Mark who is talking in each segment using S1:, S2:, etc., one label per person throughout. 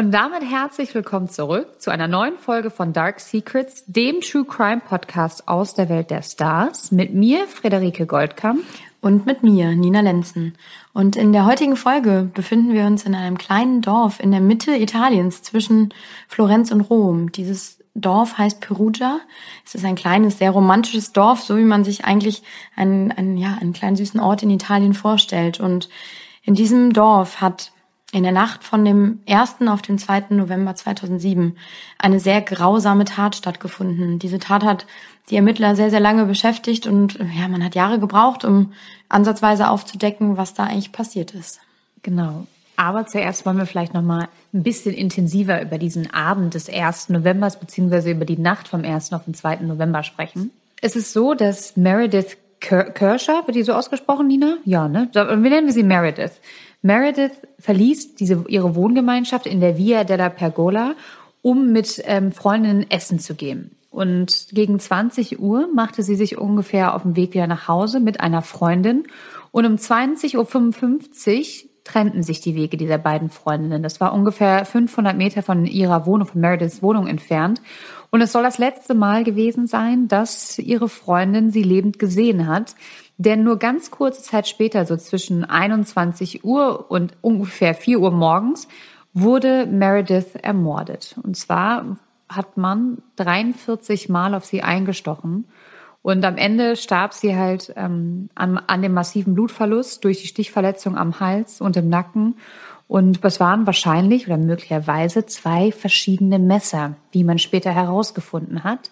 S1: Und damit herzlich willkommen zurück zu einer neuen Folge von Dark Secrets, dem True Crime Podcast aus der Welt der Stars. Mit mir, Frederike Goldkamp.
S2: Und mit mir, Nina Lenzen. Und in der heutigen Folge befinden wir uns in einem kleinen Dorf in der Mitte Italiens zwischen Florenz und Rom. Dieses Dorf heißt Perugia. Es ist ein kleines, sehr romantisches Dorf, so wie man sich eigentlich einen, einen, ja, einen kleinen süßen Ort in Italien vorstellt. Und in diesem Dorf hat in der Nacht von dem 1. auf den 2. November 2007 eine sehr grausame Tat stattgefunden. Diese Tat hat die Ermittler sehr, sehr lange beschäftigt und ja, man hat Jahre gebraucht, um ansatzweise aufzudecken, was da eigentlich passiert ist.
S1: Genau. Aber zuerst wollen wir vielleicht noch mal ein bisschen intensiver über diesen Abend des 1. Novembers beziehungsweise über die Nacht vom 1. auf den 2. November sprechen. Es ist so, dass Meredith Kershaw, wird die so ausgesprochen, Nina? Ja, ne? Wir nennen wir sie Meredith. Meredith verließ diese, ihre Wohngemeinschaft in der Via della Pergola, um mit ähm, Freundinnen essen zu gehen. Und gegen 20 Uhr machte sie sich ungefähr auf dem Weg wieder nach Hause mit einer Freundin. Und um 20.55 Uhr trennten sich die Wege dieser beiden Freundinnen. Das war ungefähr 500 Meter von ihrer Wohnung, von Merediths Wohnung entfernt. Und es soll das letzte Mal gewesen sein, dass ihre Freundin sie lebend gesehen hat. Denn nur ganz kurze Zeit später, so zwischen 21 Uhr und ungefähr 4 Uhr morgens, wurde Meredith ermordet. Und zwar hat man 43 Mal auf sie eingestochen. Und am Ende starb sie halt ähm, an, an dem massiven Blutverlust durch die Stichverletzung am Hals und im Nacken. Und es waren wahrscheinlich oder möglicherweise zwei verschiedene Messer, wie man später herausgefunden hat.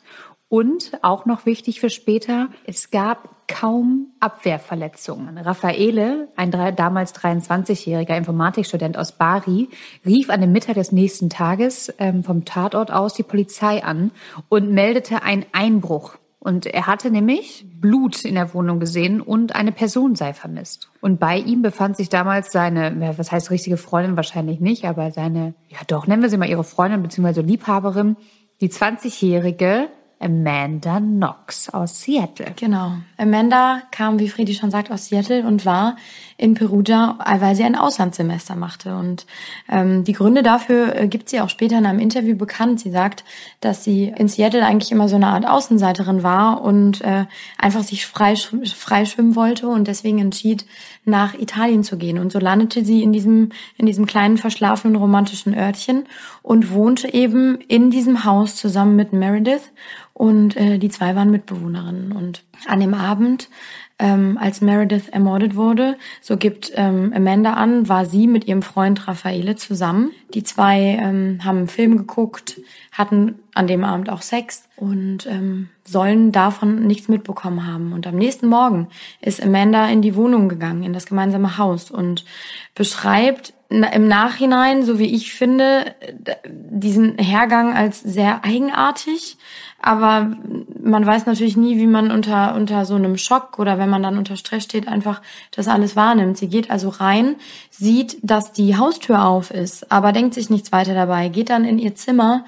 S1: Und auch noch wichtig für später, es gab kaum Abwehrverletzungen. Raffaele, ein damals 23-jähriger Informatikstudent aus Bari, rief an dem Mittag des nächsten Tages ähm, vom Tatort aus die Polizei an und meldete einen Einbruch. Und er hatte nämlich Blut in der Wohnung gesehen und eine Person sei vermisst. Und bei ihm befand sich damals seine, was heißt richtige Freundin wahrscheinlich nicht, aber seine, ja doch, nennen wir sie mal ihre Freundin bzw. Liebhaberin, die 20-jährige Amanda Knox aus Seattle.
S2: Genau. Amanda kam, wie Friedi schon sagt, aus Seattle und war in Perugia, weil sie ein Auslandssemester machte. Und ähm, die Gründe dafür äh, gibt sie auch später in einem Interview bekannt. Sie sagt, dass sie in Seattle eigentlich immer so eine Art Außenseiterin war und äh, einfach sich frei, frei wollte und deswegen entschied, nach Italien zu gehen. Und so landete sie in diesem, in diesem kleinen, verschlafenen, romantischen Örtchen und wohnte eben in diesem Haus zusammen mit Meredith und äh, die zwei waren Mitbewohnerinnen. Und an dem Abend, ähm, als Meredith ermordet wurde, so gibt ähm, Amanda an, war sie mit ihrem Freund Raffaele zusammen. Die zwei ähm, haben einen Film geguckt, hatten an dem Abend auch Sex und ähm, sollen davon nichts mitbekommen haben. Und am nächsten Morgen ist Amanda in die Wohnung gegangen, in das gemeinsame Haus und beschreibt im Nachhinein, so wie ich finde, diesen Hergang als sehr eigenartig. Aber man weiß natürlich nie, wie man unter, unter so einem Schock oder wenn man dann unter Stress steht, einfach das alles wahrnimmt. Sie geht also rein, sieht, dass die Haustür auf ist, aber denkt sich nichts weiter dabei, geht dann in ihr Zimmer,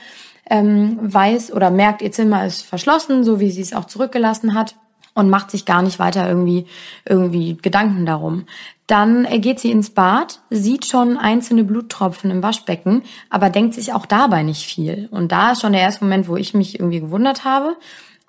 S2: ähm, weiß oder merkt, ihr Zimmer ist verschlossen, so wie sie es auch zurückgelassen hat und macht sich gar nicht weiter irgendwie, irgendwie Gedanken darum. Dann geht sie ins Bad, sieht schon einzelne Bluttropfen im Waschbecken, aber denkt sich auch dabei nicht viel. Und da ist schon der erste Moment, wo ich mich irgendwie gewundert habe.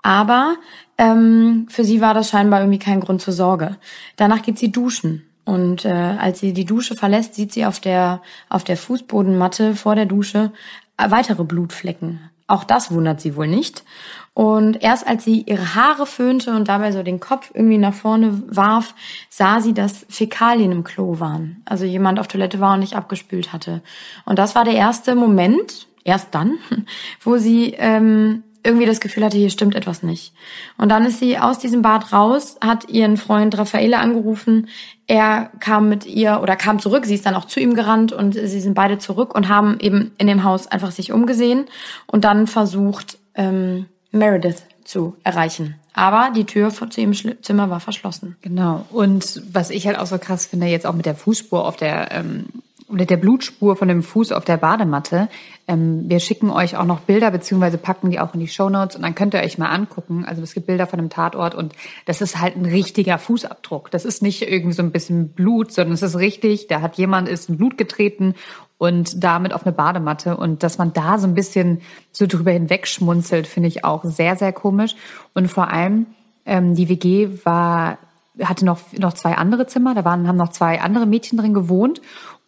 S2: Aber ähm, für sie war das scheinbar irgendwie kein Grund zur Sorge. Danach geht sie duschen. Und äh, als sie die Dusche verlässt, sieht sie auf der, auf der Fußbodenmatte vor der Dusche weitere Blutflecken. Auch das wundert sie wohl nicht. Und erst als sie ihre Haare föhnte und dabei so den Kopf irgendwie nach vorne warf, sah sie, dass Fäkalien im Klo waren. Also jemand auf Toilette war und nicht abgespült hatte. Und das war der erste Moment, erst dann, wo sie ähm, irgendwie das Gefühl hatte, hier stimmt etwas nicht. Und dann ist sie aus diesem Bad raus, hat ihren Freund Raffaele angerufen. Er kam mit ihr oder kam zurück. Sie ist dann auch zu ihm gerannt und sie sind beide zurück und haben eben in dem Haus einfach sich umgesehen und dann versucht, ähm, Meredith zu erreichen. Aber die Tür zu ihrem Zimmer war verschlossen.
S1: Genau. Und was ich halt auch so krass finde, jetzt auch mit der Fußspur auf der ähm, oder der Blutspur von dem Fuß auf der Badematte. Ähm, wir schicken euch auch noch Bilder beziehungsweise packen die auch in die Show Notes und dann könnt ihr euch mal angucken. Also es gibt Bilder von dem Tatort und das ist halt ein richtiger Fußabdruck. Das ist nicht irgendwie so ein bisschen Blut, sondern es ist richtig. Da hat jemand ist in Blut getreten und damit auf eine Badematte. Und dass man da so ein bisschen so drüber hinweg schmunzelt, finde ich auch sehr, sehr komisch. Und vor allem, ähm, die WG war, hatte noch, noch zwei andere Zimmer, da waren, haben noch zwei andere Mädchen drin gewohnt.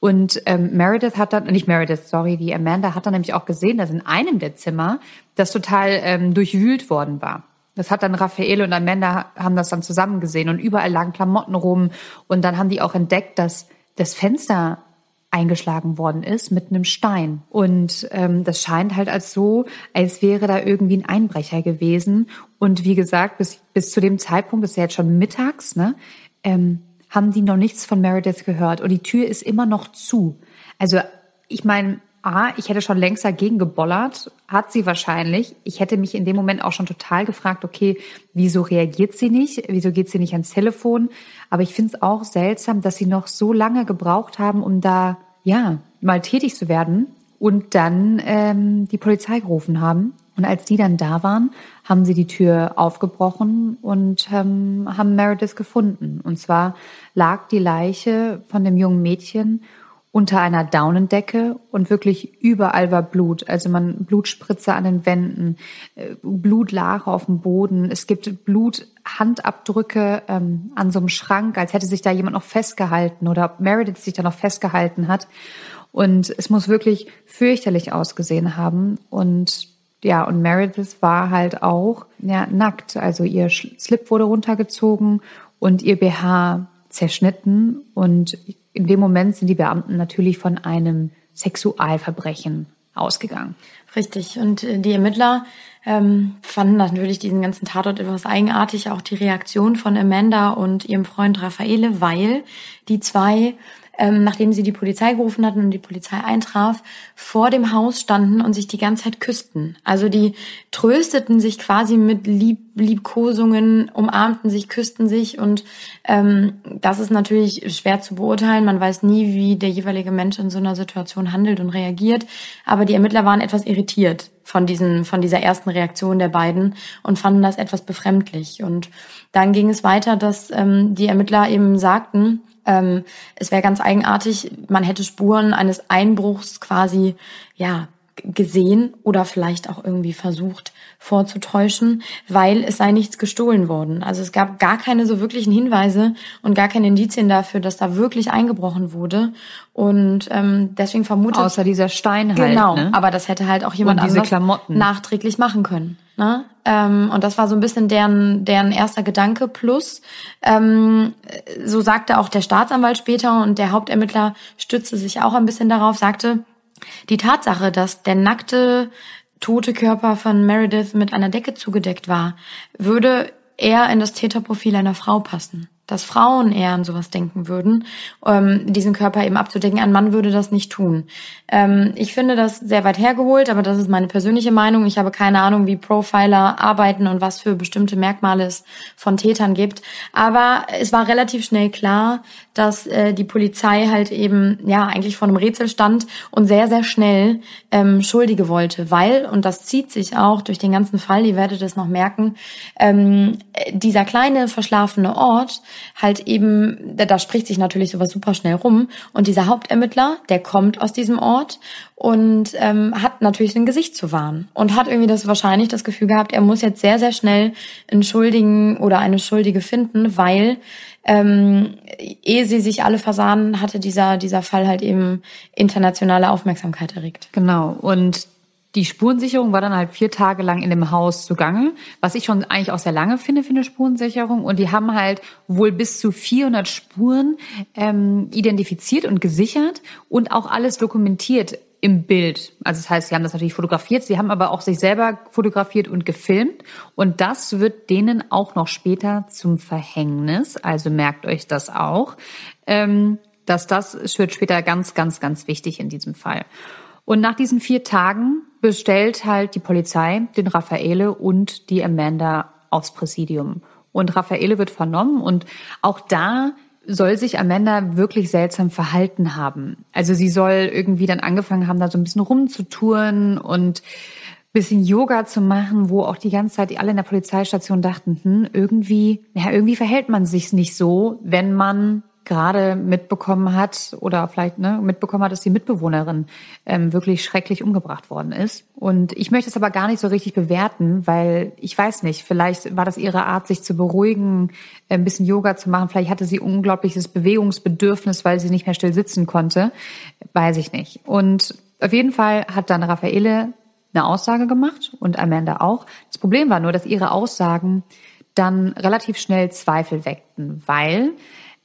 S1: Und ähm, Meredith hat dann, nicht Meredith, sorry, die Amanda hat dann nämlich auch gesehen, dass in einem der Zimmer das total ähm, durchwühlt worden war. Das hat dann Raffaele und Amanda haben das dann zusammen gesehen und überall lagen Klamotten rum. Und dann haben die auch entdeckt, dass das Fenster eingeschlagen worden ist mit einem Stein. Und ähm, das scheint halt als so, als wäre da irgendwie ein Einbrecher gewesen. Und wie gesagt, bis, bis zu dem Zeitpunkt, das ist ja jetzt schon mittags, ne, ähm, haben die noch nichts von Meredith gehört. Und die Tür ist immer noch zu. Also ich meine, A, ich hätte schon längst dagegen gebollert, hat sie wahrscheinlich. Ich hätte mich in dem Moment auch schon total gefragt, okay, wieso reagiert sie nicht? Wieso geht sie nicht ans Telefon? Aber ich finde es auch seltsam, dass sie noch so lange gebraucht haben, um da, ja, mal tätig zu werden und dann ähm, die Polizei gerufen haben. Und als die dann da waren, haben sie die Tür aufgebrochen und ähm, haben Meredith gefunden. Und zwar lag die Leiche von dem jungen Mädchen unter einer Daunendecke und wirklich überall war Blut. Also man Blutspritze an den Wänden, äh, Blutlache auf dem Boden. Es gibt Bluthandabdrücke ähm, an so einem Schrank, als hätte sich da jemand noch festgehalten oder ob Meredith sich da noch festgehalten hat. Und es muss wirklich fürchterlich ausgesehen haben. Und ja, und Meredith war halt auch ja, nackt. Also ihr Slip wurde runtergezogen und ihr BH zerschnitten. Und in dem Moment sind die Beamten natürlich von einem Sexualverbrechen ausgegangen.
S2: Richtig. Und äh, die Ermittler ähm, fanden natürlich diesen ganzen Tatort etwas eigenartig, auch die Reaktion von Amanda und ihrem Freund Raffaele, weil die zwei ähm, nachdem sie die Polizei gerufen hatten und die Polizei eintraf, vor dem Haus standen und sich die ganze Zeit küssten. Also die trösteten sich quasi mit Lieb Liebkosungen, umarmten sich, küssten sich und ähm, das ist natürlich schwer zu beurteilen. Man weiß nie, wie der jeweilige Mensch in so einer Situation handelt und reagiert. Aber die Ermittler waren etwas irritiert von diesen, von dieser ersten Reaktion der beiden und fanden das etwas befremdlich. Und dann ging es weiter, dass ähm, die Ermittler eben sagten, ähm, es wäre ganz eigenartig, man hätte Spuren eines Einbruchs quasi, ja, gesehen oder vielleicht auch irgendwie versucht vorzutäuschen, weil es sei nichts gestohlen worden. Also es gab gar keine so wirklichen Hinweise und gar keine Indizien dafür, dass da wirklich eingebrochen wurde. Und ähm, deswegen vermutet
S1: außer dieser Stein
S2: halt. Genau,
S1: ne?
S2: aber das hätte halt auch jemand anderes
S1: Klamotten.
S2: nachträglich machen können. Ne? Ähm, und das war so ein bisschen deren, deren erster Gedanke. Plus, ähm, so sagte auch der Staatsanwalt später und der Hauptermittler stützte sich auch ein bisschen darauf, sagte, die Tatsache, dass der nackte, tote Körper von Meredith mit einer Decke zugedeckt war, würde eher in das Täterprofil einer Frau passen dass Frauen eher an sowas denken würden, ähm, diesen Körper eben abzudecken. Ein Mann würde das nicht tun. Ähm, ich finde das sehr weit hergeholt, aber das ist meine persönliche Meinung. Ich habe keine Ahnung, wie Profiler arbeiten und was für bestimmte Merkmale es von Tätern gibt. Aber es war relativ schnell klar, dass äh, die Polizei halt eben ja eigentlich vor einem Rätsel stand und sehr, sehr schnell ähm, Schuldige wollte, weil, und das zieht sich auch durch den ganzen Fall, ihr werdet es noch merken, ähm, dieser kleine verschlafene Ort halt eben, da, da spricht sich natürlich sowas super schnell rum. Und dieser Hauptermittler, der kommt aus diesem Ort und ähm, hat natürlich sein Gesicht zu wahren und hat irgendwie das wahrscheinlich das Gefühl gehabt, er muss jetzt sehr, sehr schnell einen Schuldigen oder eine Schuldige finden, weil ähm, ehe sie sich alle versahen, hatte dieser, dieser Fall halt eben internationale Aufmerksamkeit erregt.
S1: Genau. Und die Spurensicherung war dann halt vier Tage lang in dem Haus zugange, was ich schon eigentlich auch sehr lange finde für eine Spurensicherung. Und die haben halt wohl bis zu 400 Spuren ähm, identifiziert und gesichert und auch alles dokumentiert im Bild. Also das heißt, sie haben das natürlich fotografiert, sie haben aber auch sich selber fotografiert und gefilmt. Und das wird denen auch noch später zum Verhängnis. Also merkt euch das auch. Ähm, dass das wird später ganz, ganz, ganz wichtig in diesem Fall. Und nach diesen vier Tagen bestellt halt die Polizei den Raffaele und die Amanda aufs Präsidium. Und Raffaele wird vernommen und auch da soll sich Amanda wirklich seltsam verhalten haben. Also sie soll irgendwie dann angefangen haben, da so ein bisschen rumzutouren und bisschen Yoga zu machen, wo auch die ganze Zeit alle in der Polizeistation dachten, hm, irgendwie, ja, irgendwie verhält man sich nicht so, wenn man gerade mitbekommen hat oder vielleicht ne, mitbekommen hat, dass die Mitbewohnerin ähm, wirklich schrecklich umgebracht worden ist. Und ich möchte es aber gar nicht so richtig bewerten, weil ich weiß nicht, vielleicht war das ihre Art, sich zu beruhigen, ein bisschen Yoga zu machen. Vielleicht hatte sie unglaubliches Bewegungsbedürfnis, weil sie nicht mehr still sitzen konnte. Weiß ich nicht. Und auf jeden Fall hat dann Raffaele eine Aussage gemacht und Amanda auch. Das Problem war nur, dass ihre Aussagen dann relativ schnell Zweifel weckten, weil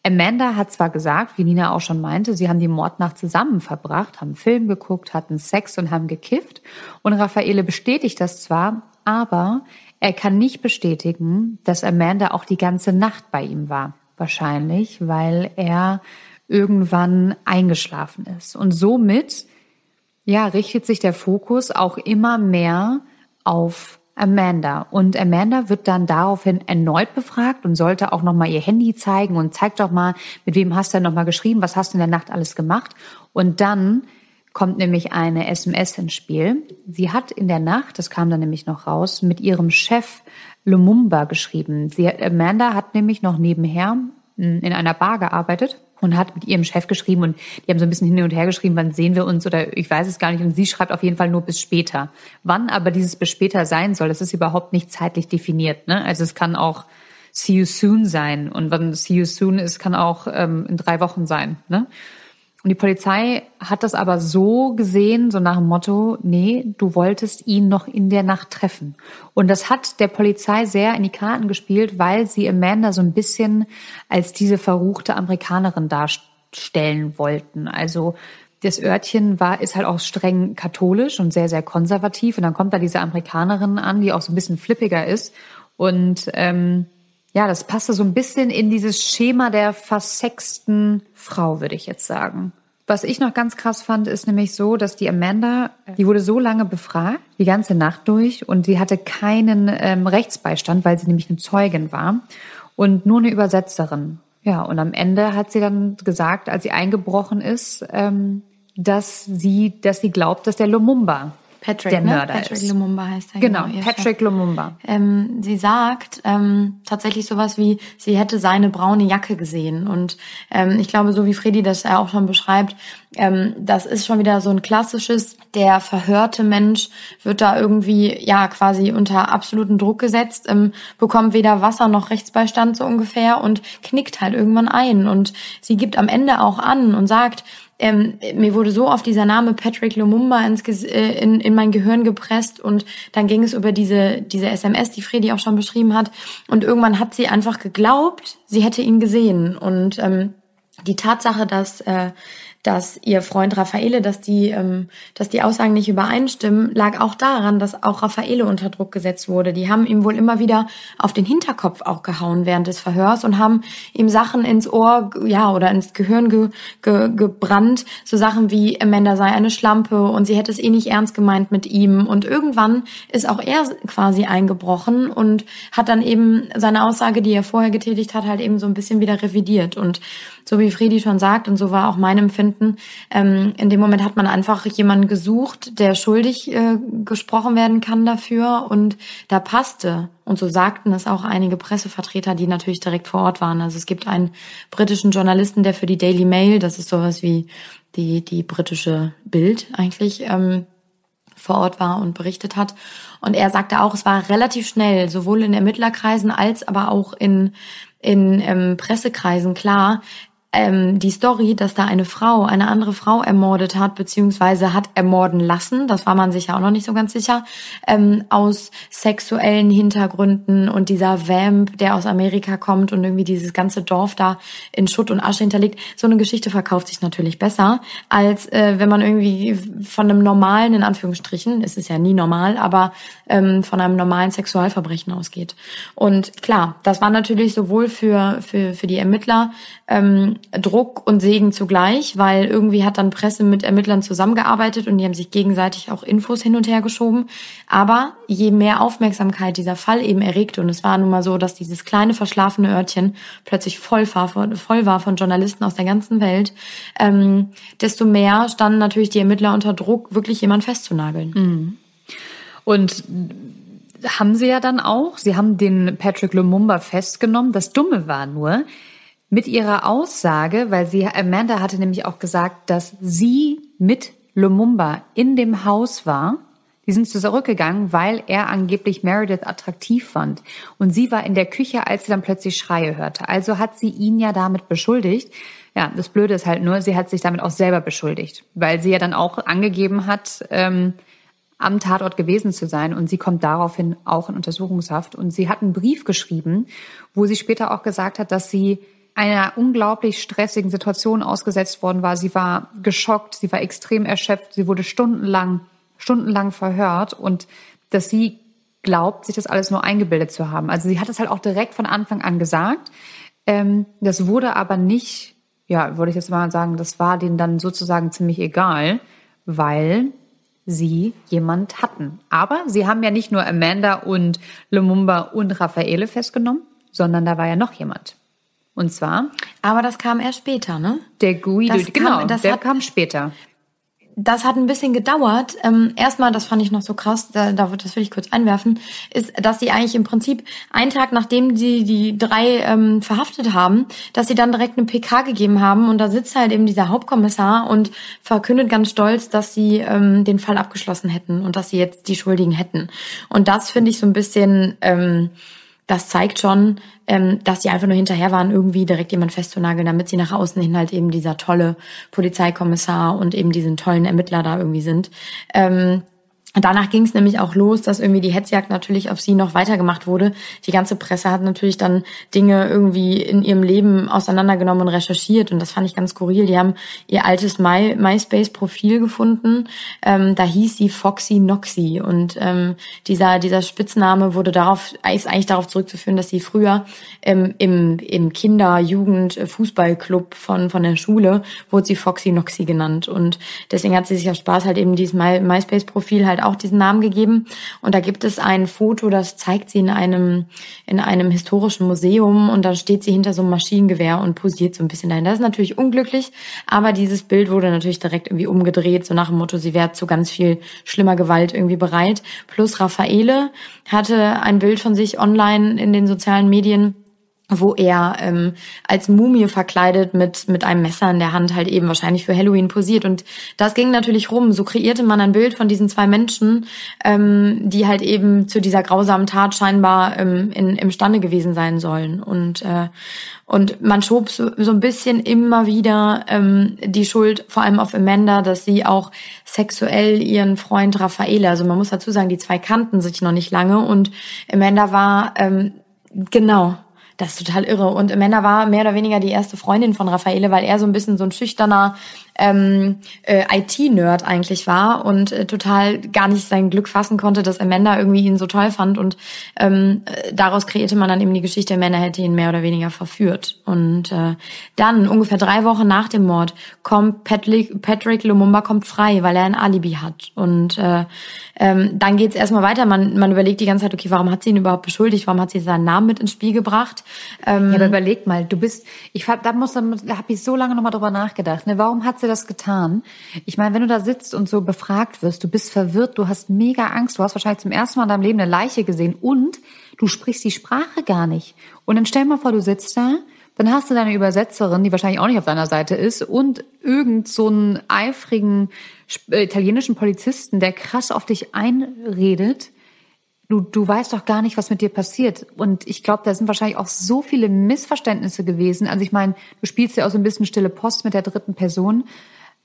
S1: Amanda hat zwar gesagt, wie Nina auch schon meinte, sie haben die Mordnacht zusammen verbracht, haben Film geguckt, hatten Sex und haben gekifft. Und Raffaele bestätigt das zwar, aber er kann nicht bestätigen, dass Amanda auch die ganze Nacht bei ihm war. Wahrscheinlich, weil er irgendwann eingeschlafen ist. Und somit, ja, richtet sich der Fokus auch immer mehr auf Amanda. Und Amanda wird dann daraufhin erneut befragt und sollte auch nochmal ihr Handy zeigen und zeigt doch mal, mit wem hast du denn nochmal geschrieben, was hast du in der Nacht alles gemacht. Und dann kommt nämlich eine SMS ins Spiel. Sie hat in der Nacht, das kam dann nämlich noch raus, mit ihrem Chef Lumumba geschrieben. Sie, Amanda hat nämlich noch nebenher in einer Bar gearbeitet und hat mit ihrem Chef geschrieben und die haben so ein bisschen hin und her geschrieben, wann sehen wir uns oder ich weiß es gar nicht und sie schreibt auf jeden Fall nur bis später. Wann aber dieses bis später sein soll, das ist überhaupt nicht zeitlich definiert. Ne? Also es kann auch see you soon sein und wann see you soon ist, kann auch ähm, in drei Wochen sein. Ne? Und die Polizei hat das aber so gesehen, so nach dem Motto, nee, du wolltest ihn noch in der Nacht treffen. Und das hat der Polizei sehr in die Karten gespielt, weil sie Amanda so ein bisschen als diese verruchte Amerikanerin darstellen wollten. Also das Örtchen war, ist halt auch streng katholisch und sehr, sehr konservativ. Und dann kommt da diese Amerikanerin an, die auch so ein bisschen flippiger ist. Und ähm, ja, das passte so ein bisschen in dieses Schema der versexten Frau, würde ich jetzt sagen. Was ich noch ganz krass fand, ist nämlich so, dass die Amanda, die wurde so lange befragt, die ganze Nacht durch, und sie hatte keinen ähm, Rechtsbeistand, weil sie nämlich eine Zeugin war und nur eine Übersetzerin. Ja, und am Ende hat sie dann gesagt, als sie eingebrochen ist, ähm, dass sie, dass sie glaubt, dass der Lumumba
S2: Patrick,
S1: der
S2: ne?
S1: Mörder
S2: Patrick
S1: ist.
S2: Lumumba heißt er.
S1: Genau,
S2: ihr
S1: Patrick. Lumumba.
S2: Ähm, sie sagt ähm, tatsächlich sowas wie, sie hätte seine braune Jacke gesehen. Und ähm, ich glaube, so wie Freddy das auch schon beschreibt, ähm, das ist schon wieder so ein klassisches, der verhörte Mensch wird da irgendwie ja quasi unter absoluten Druck gesetzt, ähm, bekommt weder Wasser noch Rechtsbeistand so ungefähr und knickt halt irgendwann ein. Und sie gibt am Ende auch an und sagt, ähm, mir wurde so oft dieser Name Patrick Lumumba ins, äh, in, in mein Gehirn gepresst und dann ging es über diese, diese SMS, die Freddy auch schon beschrieben hat. Und irgendwann hat sie einfach geglaubt, sie hätte ihn gesehen. Und ähm, die Tatsache, dass äh, dass ihr Freund Raffaele, dass die, ähm, dass die Aussagen nicht übereinstimmen, lag auch daran, dass auch Raffaele unter Druck gesetzt wurde. Die haben ihm wohl immer wieder auf den Hinterkopf auch gehauen während des Verhörs und haben ihm Sachen ins Ohr, ja, oder ins Gehirn ge, ge, gebrannt. So Sachen wie Amanda sei eine Schlampe und sie hätte es eh nicht ernst gemeint mit ihm. Und irgendwann ist auch er quasi eingebrochen und hat dann eben seine Aussage, die er vorher getätigt hat, halt eben so ein bisschen wieder revidiert. Und so wie Fredi schon sagt, und so war auch mein Empfinden, ähm, in dem Moment hat man einfach jemanden gesucht, der schuldig äh, gesprochen werden kann dafür und da passte. Und so sagten es auch einige Pressevertreter, die natürlich direkt vor Ort waren. Also es gibt einen britischen Journalisten, der für die Daily Mail, das ist sowas wie die, die britische Bild eigentlich, ähm, vor Ort war und berichtet hat. Und er sagte auch, es war relativ schnell, sowohl in Ermittlerkreisen als aber auch in, in ähm, Pressekreisen klar, ähm, die Story, dass da eine Frau, eine andere Frau ermordet hat, beziehungsweise hat ermorden lassen, das war man sich ja auch noch nicht so ganz sicher, ähm, aus sexuellen Hintergründen und dieser Vamp, der aus Amerika kommt und irgendwie dieses ganze Dorf da in Schutt und Asche hinterlegt. So eine Geschichte verkauft sich natürlich besser, als äh, wenn man irgendwie von einem normalen, in Anführungsstrichen, es ist ja nie normal, aber ähm, von einem normalen Sexualverbrechen ausgeht. Und klar, das war natürlich sowohl für, für, für die Ermittler ähm, Druck und Segen zugleich, weil irgendwie hat dann Presse mit Ermittlern zusammengearbeitet und die haben sich gegenseitig auch Infos hin und her geschoben. Aber je mehr Aufmerksamkeit dieser Fall eben erregte, und es war nun mal so, dass dieses kleine verschlafene Örtchen plötzlich voll war, von- voll war von Journalisten aus der ganzen Welt, ähm, desto mehr standen natürlich die Ermittler unter Druck, wirklich jemanden festzunageln.
S1: Und haben sie ja dann auch. Sie haben den Patrick Lumumba festgenommen. Das Dumme war nur, mit ihrer Aussage, weil sie, Amanda hatte nämlich auch gesagt, dass sie mit Lumumba in dem Haus war. Die sind zurückgegangen, weil er angeblich Meredith attraktiv fand. Und sie war in der Küche, als sie dann plötzlich Schreie hörte. Also hat sie ihn ja damit beschuldigt. Ja, das Blöde ist halt nur, sie hat sich damit auch selber beschuldigt, weil sie ja dann auch angegeben hat, ähm, am Tatort gewesen zu sein. Und sie kommt daraufhin auch in Untersuchungshaft. Und sie hat einen Brief geschrieben, wo sie später auch gesagt hat, dass sie einer unglaublich stressigen Situation ausgesetzt worden war. Sie war geschockt, sie war extrem erschöpft, sie wurde stundenlang, stundenlang verhört und dass sie glaubt, sich das alles nur eingebildet zu haben. Also sie hat es halt auch direkt von Anfang an gesagt. Ähm, das wurde aber nicht, ja, würde ich jetzt mal sagen, das war denen dann sozusagen ziemlich egal, weil sie jemand hatten. Aber sie haben ja nicht nur Amanda und Lumumba und Raffaele festgenommen, sondern da war ja noch jemand. Und zwar.
S2: Aber das kam erst später, ne?
S1: Der Guido, das genau, kam, das der hat, kam später.
S2: Das hat ein bisschen gedauert. Ähm, erstmal, das fand ich noch so krass, da, da das will ich kurz einwerfen, ist, dass sie eigentlich im Prinzip einen Tag nachdem sie die drei ähm, verhaftet haben, dass sie dann direkt eine PK gegeben haben und da sitzt halt eben dieser Hauptkommissar und verkündet ganz stolz, dass sie ähm, den Fall abgeschlossen hätten und dass sie jetzt die Schuldigen hätten. Und das finde ich so ein bisschen, ähm, das zeigt schon, ähm, dass die einfach nur hinterher waren, irgendwie direkt jemand festzunageln, damit sie nach außen hin halt eben dieser tolle Polizeikommissar und eben diesen tollen Ermittler da irgendwie sind. Ähm, Danach ging es nämlich auch los, dass irgendwie die Hetzjagd natürlich auf sie noch weitergemacht wurde. Die ganze Presse hat natürlich dann Dinge irgendwie in ihrem Leben auseinandergenommen und recherchiert und das fand ich ganz skurril. Die haben ihr altes My MySpace-Profil gefunden. Ähm, da hieß sie Foxy Noxy und ähm, dieser dieser Spitzname wurde darauf ist eigentlich darauf zurückzuführen, dass sie früher ähm, im im Kinder-, Jugend-, Fußballclub von von der Schule wurde sie Foxy Noxy genannt und deswegen hat sie sich aus Spaß halt eben dieses My MySpace-Profil halt auch diesen Namen gegeben. Und da gibt es ein Foto, das zeigt sie in einem, in einem historischen Museum und da steht sie hinter so einem Maschinengewehr und posiert so ein bisschen dahin. Das ist natürlich unglücklich, aber dieses Bild wurde natürlich direkt irgendwie umgedreht, so nach dem Motto, sie wäre zu ganz viel schlimmer Gewalt irgendwie bereit. Plus Raffaele hatte ein Bild von sich online in den sozialen Medien wo er ähm, als Mumie verkleidet mit mit einem Messer in der Hand halt eben wahrscheinlich für Halloween posiert. Und das ging natürlich rum. So kreierte man ein Bild von diesen zwei Menschen, ähm, die halt eben zu dieser grausamen Tat scheinbar ähm, in, imstande gewesen sein sollen. Und äh, und man schob so, so ein bisschen immer wieder ähm, die Schuld vor allem auf Amanda, dass sie auch sexuell ihren Freund Raffaele, also man muss dazu sagen, die zwei kannten sich noch nicht lange. Und Amanda war ähm, genau das ist total irre. Und Amanda war mehr oder weniger die erste Freundin von Raffaele, weil er so ein bisschen so ein schüchterner ähm, äh, IT-Nerd eigentlich war und äh, total gar nicht sein Glück fassen konnte, dass Amanda irgendwie ihn so toll fand. Und ähm, äh, daraus kreierte man dann eben die Geschichte, Amanda hätte ihn mehr oder weniger verführt. Und äh, dann, ungefähr drei Wochen nach dem Mord, kommt Patrick, Patrick Lumumba kommt frei, weil er ein Alibi hat. Und äh, ähm, dann geht's erstmal weiter. Man, man überlegt die ganze Zeit, okay, warum hat sie ihn überhaupt beschuldigt? Warum hat sie seinen Namen mit ins Spiel gebracht?
S1: Ähm, ja, aber überleg mal, du bist, ich da muss, da habe ich so lange nochmal drüber nachgedacht. Ne? Warum hat sie das getan? Ich meine, wenn du da sitzt und so befragt wirst, du bist verwirrt, du hast mega Angst, du hast wahrscheinlich zum ersten Mal in deinem Leben eine Leiche gesehen und du sprichst die Sprache gar nicht. Und dann stell mal vor, du sitzt da dann hast du deine Übersetzerin, die wahrscheinlich auch nicht auf deiner Seite ist, und irgend so einen eifrigen äh, italienischen Polizisten, der krass auf dich einredet. Du, du weißt doch gar nicht, was mit dir passiert. Und ich glaube, da sind wahrscheinlich auch so viele Missverständnisse gewesen. Also ich meine, du spielst ja auch so ein bisschen stille Post mit der dritten Person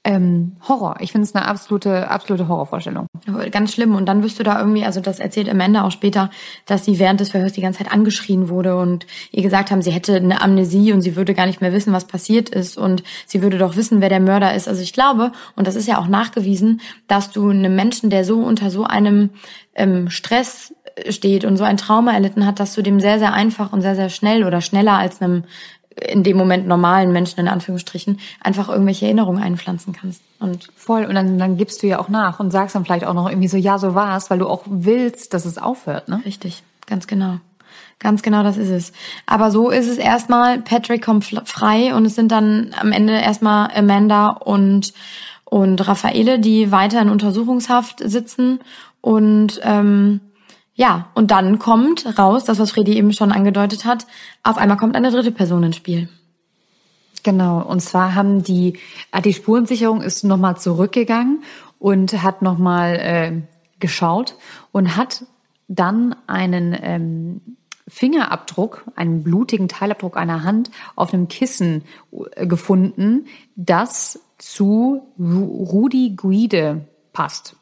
S1: ähm, Horror. Ich finde es eine absolute, absolute Horrorvorstellung.
S2: Ganz schlimm. Und dann wirst du da irgendwie, also das erzählt Amanda auch später, dass sie während des Verhörs die ganze Zeit angeschrien wurde und ihr gesagt haben, sie hätte eine Amnesie und sie würde gar nicht mehr wissen, was passiert ist und sie würde doch wissen, wer der Mörder ist. Also ich glaube, und das ist ja auch nachgewiesen, dass du einem Menschen, der so unter so einem ähm, Stress steht und so ein Trauma erlitten hat, dass du dem sehr, sehr einfach und sehr, sehr schnell oder schneller als einem in dem Moment normalen Menschen in Anführungsstrichen einfach irgendwelche Erinnerungen einpflanzen kannst.
S1: Und voll und dann, dann gibst du ja auch nach und sagst dann vielleicht auch noch irgendwie so ja so war's, weil du auch willst, dass es aufhört, ne?
S2: Richtig, ganz genau. Ganz genau, das ist es. Aber so ist es erstmal. Patrick kommt frei und es sind dann am Ende erstmal Amanda und und Raffaele, die weiter in Untersuchungshaft sitzen und ähm, ja, und dann kommt raus, das, was Freddy eben schon angedeutet hat, auf einmal kommt eine dritte Person ins Spiel.
S1: Genau, und zwar haben die, ah, die Spurensicherung ist nochmal zurückgegangen und hat nochmal äh, geschaut und hat dann einen ähm, Fingerabdruck, einen blutigen Teilabdruck einer Hand auf einem Kissen äh, gefunden, das zu Rudi Guide passt.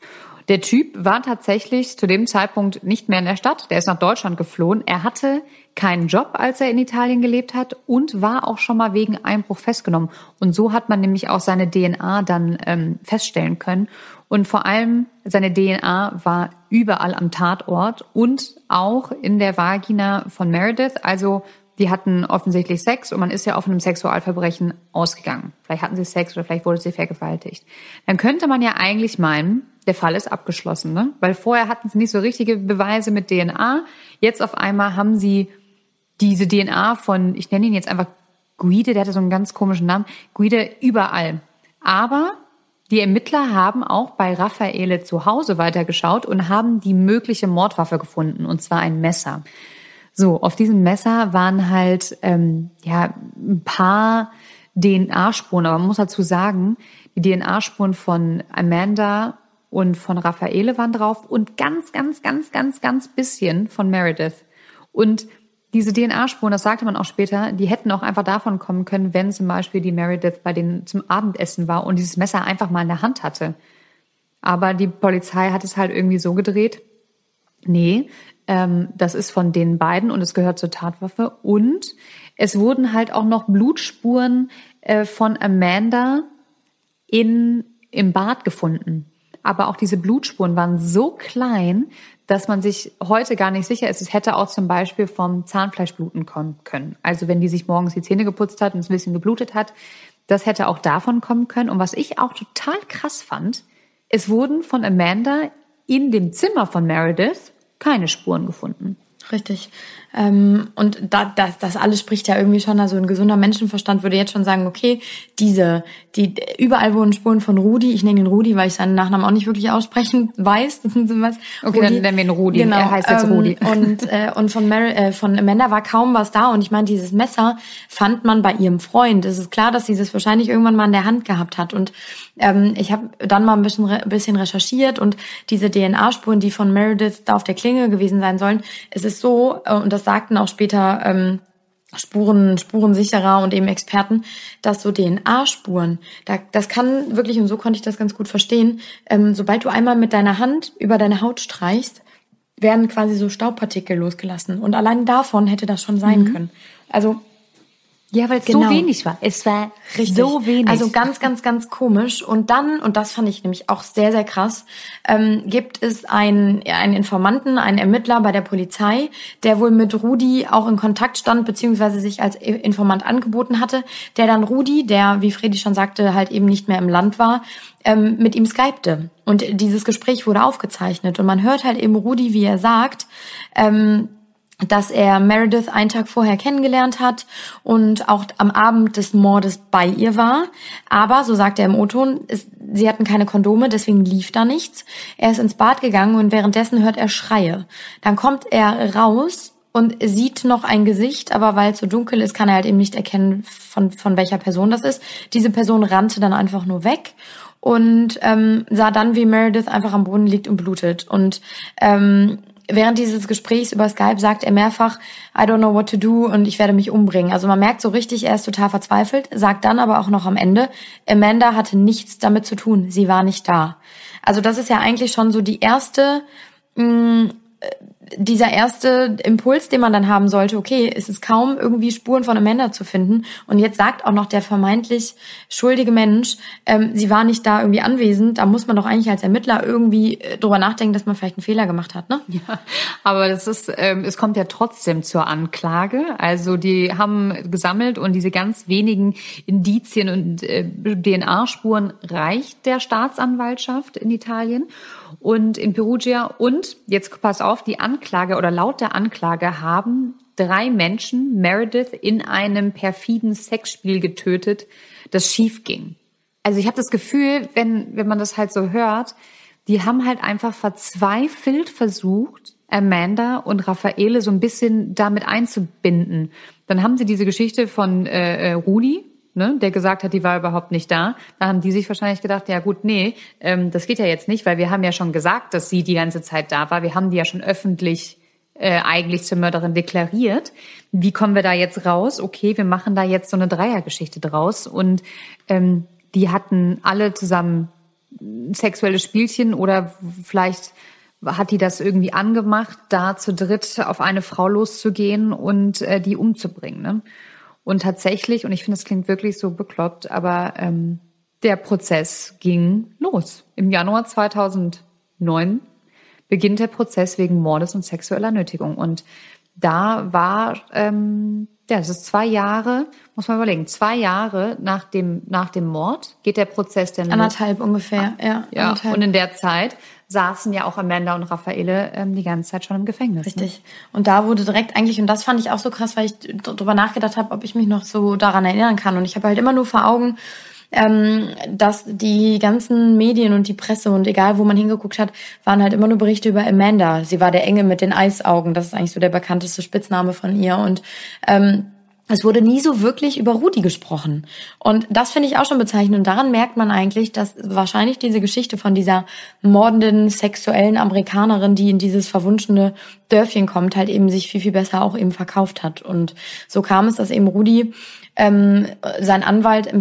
S1: Der Typ war tatsächlich zu dem Zeitpunkt nicht mehr in der Stadt. Der ist nach Deutschland geflohen. Er hatte keinen Job, als er in Italien gelebt hat und war auch schon mal wegen Einbruch festgenommen. Und so hat man nämlich auch seine DNA dann ähm, feststellen können. Und vor allem seine DNA war überall am Tatort und auch in der Vagina von Meredith. Also die hatten offensichtlich Sex und man ist ja auf einem Sexualverbrechen ausgegangen. Vielleicht hatten sie Sex oder vielleicht wurde sie vergewaltigt. Dann könnte man ja eigentlich meinen, der Fall ist abgeschlossen, ne? Weil vorher hatten sie nicht so richtige Beweise mit DNA. Jetzt auf einmal haben sie diese DNA von, ich nenne ihn jetzt einfach Guide, der hatte so einen ganz komischen Namen, Guide überall. Aber die Ermittler haben auch bei Raffaele zu Hause weitergeschaut und haben die mögliche Mordwaffe gefunden, und zwar ein Messer. So, auf diesem Messer waren halt ähm, ja ein paar DNA-Spuren, aber man muss dazu sagen, die DNA-Spuren von Amanda und von Raffaele waren drauf und ganz, ganz, ganz, ganz, ganz bisschen von Meredith. Und diese DNA-Spuren, das sagte man auch später, die hätten auch einfach davon kommen können, wenn zum Beispiel die Meredith bei denen zum Abendessen war und dieses Messer einfach mal in der Hand hatte. Aber die Polizei hat es halt irgendwie so gedreht, nee, ähm, das ist von den beiden und es gehört zur Tatwaffe. Und es wurden halt auch noch Blutspuren äh, von Amanda in, im Bad gefunden. Aber auch diese Blutspuren waren so klein, dass man sich heute gar nicht sicher ist. Es hätte auch zum Beispiel vom Zahnfleischbluten kommen können. Also wenn die sich morgens die Zähne geputzt hat und es ein bisschen geblutet hat, das hätte auch davon kommen können. Und was ich auch total krass fand, es wurden von Amanda in dem Zimmer von Meredith keine Spuren gefunden.
S2: Richtig. Ähm, und da, das, das alles spricht ja irgendwie schon, also ein gesunder Menschenverstand würde jetzt schon sagen, okay, diese, die, überall wurden Spuren von Rudi, ich nenne ihn Rudi, weil ich seinen Nachnamen auch nicht wirklich aussprechen weiß.
S1: was. Okay, Rudi. dann nennen wir ihn Rudi.
S2: Genau, er heißt jetzt ähm, Rudi. Und, äh, und von, Mary, äh, von Amanda war kaum was da und ich meine, dieses Messer fand man bei ihrem Freund. Es ist klar, dass sie das wahrscheinlich irgendwann mal in der Hand gehabt hat und ähm, ich habe dann mal ein bisschen, ein bisschen recherchiert und diese DNA-Spuren, die von Meredith da auf der Klinge gewesen sein sollen, es ist so, äh, und das sagten auch später ähm, Spuren, Spurensicherer und eben Experten, dass so DNA-Spuren, da, das kann wirklich, und so konnte ich das ganz gut verstehen, ähm, sobald du einmal mit deiner Hand über deine Haut streichst, werden quasi so Staubpartikel losgelassen. Und allein davon hätte das schon sein mhm. können. Also
S1: ja, weil es genau. so wenig war. Es war Richtig. so wenig.
S2: Also ganz, ganz, ganz komisch. Und dann, und das fand ich nämlich auch sehr, sehr krass, ähm, gibt es einen, einen Informanten, einen Ermittler bei der Polizei, der wohl mit Rudi auch in Kontakt stand, beziehungsweise sich als Informant angeboten hatte, der dann Rudi, der, wie Fredi schon sagte, halt eben nicht mehr im Land war, ähm, mit ihm skypte. Und dieses Gespräch wurde aufgezeichnet. Und man hört halt eben Rudi, wie er sagt, ähm, dass er Meredith einen Tag vorher kennengelernt hat und auch am Abend des Mordes bei ihr war. Aber, so sagt er im O-Ton, sie hatten keine Kondome, deswegen lief da nichts. Er ist ins Bad gegangen und währenddessen hört er Schreie. Dann kommt er raus und sieht noch ein Gesicht, aber weil es so dunkel ist, kann er halt eben nicht erkennen, von, von welcher Person das ist. Diese Person rannte dann einfach nur weg und ähm, sah dann, wie Meredith einfach am Boden liegt und blutet. Und ähm, während dieses Gesprächs über Skype sagt er mehrfach, I don't know what to do und ich werde mich umbringen. Also man merkt so richtig, er ist total verzweifelt, sagt dann aber auch noch am Ende, Amanda hatte nichts damit zu tun, sie war nicht da. Also das ist ja eigentlich schon so die erste mh, mm, dieser erste Impuls, den man dann haben sollte, okay, es ist kaum irgendwie Spuren von Amanda zu finden. Und jetzt sagt auch noch der vermeintlich schuldige Mensch, ähm, sie war nicht da irgendwie anwesend. Da muss man doch eigentlich als Ermittler irgendwie äh, drüber nachdenken, dass man vielleicht einen Fehler gemacht hat, ne?
S1: Ja, aber das ist, ähm, es kommt ja trotzdem zur Anklage. Also die haben gesammelt und diese ganz wenigen Indizien und äh, DNA-Spuren reicht der Staatsanwaltschaft in Italien und in Perugia. Und jetzt pass auf, die Anklage oder laut der Anklage haben drei Menschen Meredith in einem perfiden Sexspiel getötet, das schief ging. Also ich habe das Gefühl, wenn, wenn man das halt so hört, die haben halt einfach verzweifelt versucht, Amanda und Raffaele so ein bisschen damit einzubinden. Dann haben sie diese Geschichte von äh, äh Rudi, ne, der gesagt hat, die war überhaupt nicht da. Da haben die sich wahrscheinlich gedacht, ja gut, nee, ähm, das geht ja jetzt nicht, weil wir haben ja schon gesagt, dass sie die ganze Zeit da war. Wir haben die ja schon öffentlich äh, eigentlich zur Mörderin deklariert. Wie kommen wir da jetzt raus? Okay, wir machen da jetzt so eine Dreiergeschichte draus. Und ähm, die hatten alle zusammen sexuelle Spielchen oder vielleicht hat die das irgendwie angemacht, da zu dritt auf eine Frau loszugehen und äh, die umzubringen. Ne? Und tatsächlich, und ich finde, es klingt wirklich so bekloppt, aber ähm, der Prozess ging los. Im Januar 2009 beginnt der Prozess wegen Mordes und sexueller Nötigung. Und da war, ähm, ja, das ist zwei Jahre, muss man überlegen, zwei Jahre nach dem, nach dem Mord geht der Prozess dann
S2: Anderthalb los. ungefähr,
S1: ja. Ja, anderthalb. und in der Zeit saßen ja auch Amanda und Raffaele ähm, die ganze Zeit schon im Gefängnis.
S2: Ne? Richtig. Ne? Und da wurde direkt eigentlich, und das fand ich auch so krass, weil ich darüber nachgedacht habe, ob ich mich noch so daran erinnern kann. Und ich habe halt immer nur vor Augen, ähm, dass die ganzen Medien und die Presse und egal wo man hingeguckt hat, waren halt immer nur Berichte über Amanda. Sie war der Engel mit den Eisaugen. Das ist eigentlich so der bekannteste Spitzname von ihr. Und ähm, es wurde nie so wirklich über Rudi gesprochen. Und das finde ich auch schon bezeichnend. Und daran merkt man eigentlich, dass wahrscheinlich diese Geschichte von dieser mordenden, sexuellen Amerikanerin, die in dieses verwunschene Dörfchen kommt, halt eben sich viel, viel besser auch eben verkauft hat. Und so kam es, dass eben Rudi ähm, sein Anwalt äh,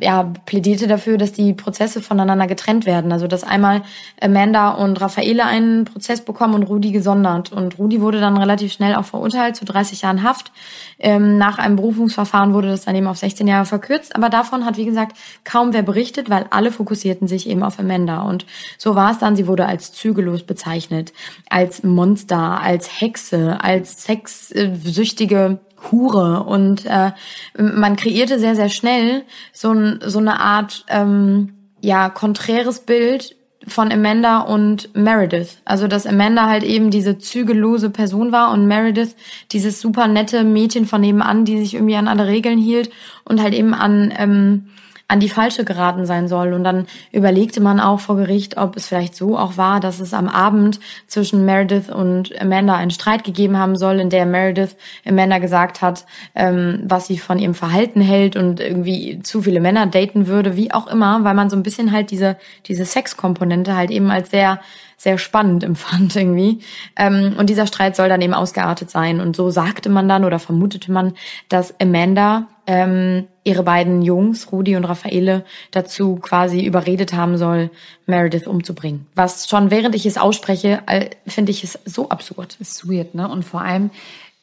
S2: ja, plädierte dafür, dass die Prozesse voneinander getrennt werden. Also dass einmal Amanda und Raffaele einen Prozess bekommen und Rudi gesondert. Und Rudi wurde dann relativ schnell auch verurteilt zu 30 Jahren Haft. Ähm, nach einem Berufungsverfahren wurde das dann eben auf 16 Jahre verkürzt. Aber davon hat, wie gesagt, kaum wer berichtet, weil alle fokussierten sich eben auf Amanda. Und so war es dann. Sie wurde als zügellos bezeichnet, als Monster, als Hexe, als sexsüchtige Hure. Und äh, man kreierte sehr, sehr schnell so, ein, so eine Art ähm, ja, konträres Bild von Amanda und Meredith. Also dass Amanda halt eben diese zügellose Person war und Meredith dieses super nette Mädchen von nebenan, die sich irgendwie an alle Regeln hielt und halt eben an ähm, an die falsche geraten sein soll. Und dann überlegte man auch vor Gericht, ob es vielleicht so auch war, dass es am Abend zwischen Meredith und Amanda einen Streit gegeben haben soll, in der Meredith Amanda gesagt hat, ähm, was sie von ihrem Verhalten hält und irgendwie zu viele Männer daten würde, wie auch immer, weil man so ein bisschen halt diese, diese Sexkomponente halt eben als sehr sehr spannend empfand irgendwie. Ähm, und dieser Streit soll dann eben ausgeartet sein. Und so sagte man dann oder vermutete man, dass Amanda ähm, ihre beiden Jungs, Rudi und Raffaele, dazu quasi überredet haben soll, Meredith umzubringen. Was schon während ich es ausspreche, finde ich es so absurd.
S1: Ist weird, ne? Und vor allem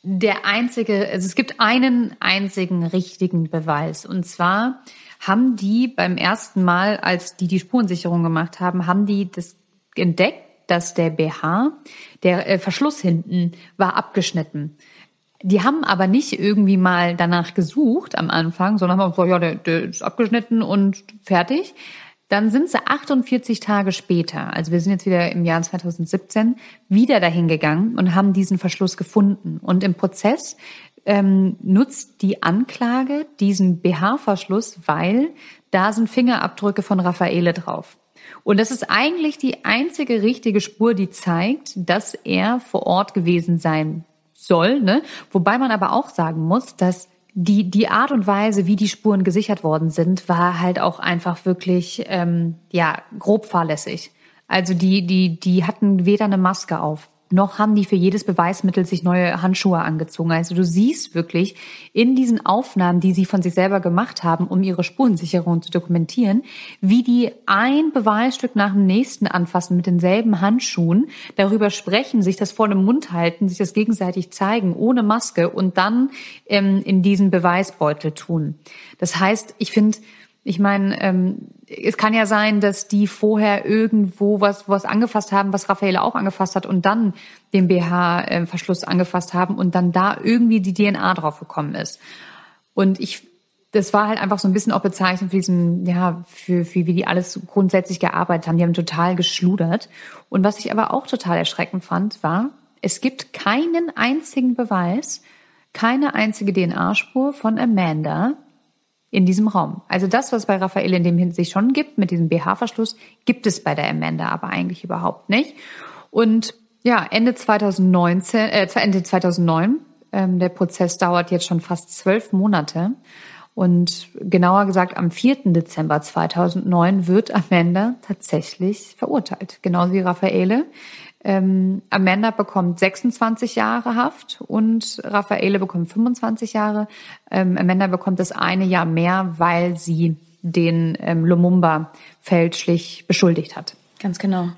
S1: der einzige, also es gibt einen einzigen richtigen Beweis. Und zwar haben die beim ersten Mal, als die die Spurensicherung gemacht haben, haben die das entdeckt, dass der BH, der äh, Verschluss hinten, war abgeschnitten. Die haben aber nicht irgendwie mal danach gesucht am Anfang, sondern haben gesagt, ja, der, der ist abgeschnitten und fertig. Dann sind sie 48 Tage später, also wir sind jetzt wieder im Jahr 2017, wieder dahin gegangen und haben diesen Verschluss gefunden. Und im Prozess ähm, nutzt die Anklage diesen BH-Verschluss, weil da sind Fingerabdrücke von Raffaele drauf. Und das ist eigentlich die einzige richtige Spur, die zeigt, dass er vor Ort gewesen sein soll. Ne? Wobei man aber auch sagen muss, dass die, die Art und Weise, wie die Spuren gesichert worden sind, war halt auch einfach wirklich ähm, ja grob fahrlässig. Also die, die, die hatten weder eine Maske auf, noch haben die für jedes Beweismittel sich neue Handschuhe angezogen. Also du siehst wirklich in diesen Aufnahmen, die sie von sich selber gemacht haben, um ihre Spurensicherung zu dokumentieren, wie die ein Beweisstück nach dem nächsten anfassen mit denselben Handschuhen, darüber sprechen, sich das vor dem Mund halten, sich das gegenseitig zeigen, ohne Maske und dann ähm, in diesen Beweisbeutel tun. Das heißt, ich finde, ich meine, ähm, es kann ja sein, dass die vorher irgendwo was, was angefasst haben, was Raffaele auch angefasst hat und dann den BH-Verschluss angefasst haben und dann da irgendwie die DNA drauf gekommen ist. Und ich, das war halt einfach so ein bisschen auch bezeichnend für diesen, ja, für, für wie die alles grundsätzlich gearbeitet haben. Die haben total geschludert. Und was ich aber auch total erschreckend fand, war, es gibt keinen einzigen Beweis, keine einzige DNA-Spur von Amanda, in diesem Raum. Also das, was bei Raphael in dem Hinsicht schon gibt, mit diesem BH-Verschluss, gibt es bei der Amanda aber eigentlich überhaupt nicht. Und ja, Ende 2019, äh, Ende 2009, ähm, der Prozess dauert jetzt schon fast zwölf Monate. Und genauer gesagt, am 4. Dezember 2009 wird Amanda tatsächlich verurteilt. Genauso wie Raffaele. Ähm, Amanda bekommt 26 Jahre Haft und Raffaele bekommt 25 Jahre. Ähm, Amanda bekommt das eine Jahr mehr, weil sie den ähm, Lumumba fälschlich beschuldigt hat.
S2: Ganz genau.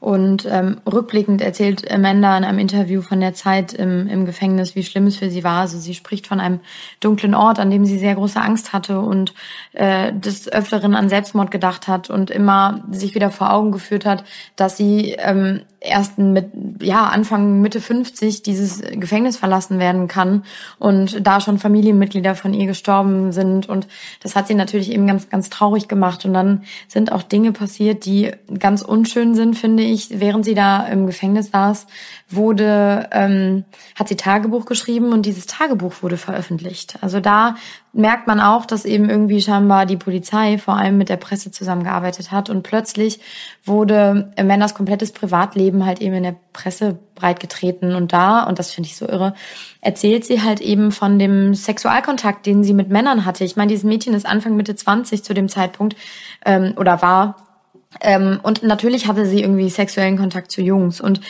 S2: Und ähm, rückblickend erzählt Amanda in einem Interview von der Zeit im, im Gefängnis, wie schlimm es für sie war. Also sie spricht von einem dunklen Ort, an dem sie sehr große Angst hatte und äh, des Öfteren an Selbstmord gedacht hat und immer sich wieder vor Augen geführt hat, dass sie ähm, erst mit ja Anfang Mitte 50 dieses Gefängnis verlassen werden kann und da schon Familienmitglieder von ihr gestorben sind. Und das hat sie natürlich eben ganz ganz traurig gemacht. Und dann sind auch Dinge passiert, die ganz unschön sind, finde ich, während sie da im Gefängnis saß, wurde, ähm, hat sie Tagebuch geschrieben und dieses Tagebuch wurde veröffentlicht. Also da merkt man auch, dass eben irgendwie scheinbar die Polizei vor allem mit der Presse zusammengearbeitet hat und plötzlich wurde Amandas komplettes Privatleben halt eben in der Presse breitgetreten und da, und das finde ich so irre, erzählt sie halt eben von dem Sexualkontakt, den sie mit Männern hatte. Ich meine, dieses Mädchen ist Anfang Mitte 20 zu dem Zeitpunkt ähm, oder war ähm, und natürlich hatte sie irgendwie sexuellen Kontakt zu Jungs. Und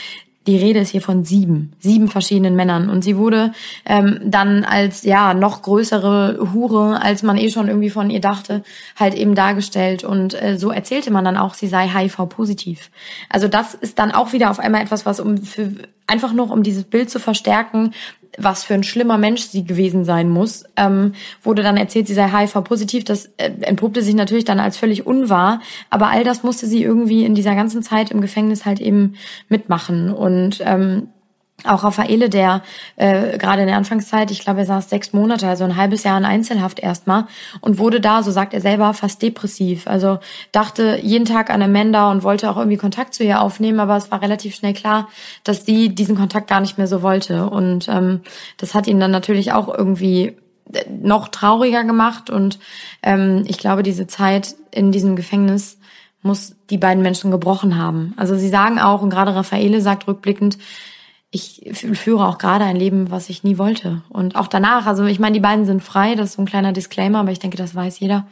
S2: die Rede ist hier von sieben, sieben verschiedenen Männern. Und sie wurde ähm, dann als ja noch größere Hure, als man eh schon irgendwie von ihr dachte, halt eben dargestellt. Und äh, so erzählte man dann auch, sie sei HIV-positiv. Also das ist dann auch wieder auf einmal etwas, was um für einfach noch um dieses Bild zu verstärken, was für ein schlimmer Mensch sie gewesen sein muss, ähm, wurde dann erzählt, sie sei HIV-positiv. Das äh, entpuppte sich natürlich dann als völlig unwahr. Aber all das musste sie irgendwie in dieser ganzen Zeit im Gefängnis halt eben mitmachen. Und ähm, auch Raffaele, der äh, gerade in der Anfangszeit, ich glaube, er saß sechs Monate, also ein halbes Jahr in Einzelhaft erstmal und wurde da, so sagt er selber, fast depressiv. Also dachte jeden Tag an Amanda und wollte auch irgendwie Kontakt zu ihr aufnehmen, aber es war relativ schnell klar, dass sie diesen Kontakt gar nicht mehr so wollte. Und ähm, das hat ihn dann natürlich auch irgendwie äh, noch trauriger gemacht. Und ähm, ich glaube, diese Zeit in diesem Gefängnis muss die beiden Menschen gebrochen haben. Also sie sagen auch, und gerade Raffaele sagt rückblickend, ich führe auch gerade ein Leben, was ich nie wollte. Und auch danach, also ich meine, die beiden sind frei, das ist so ein kleiner Disclaimer, aber ich denke, das weiß jeder.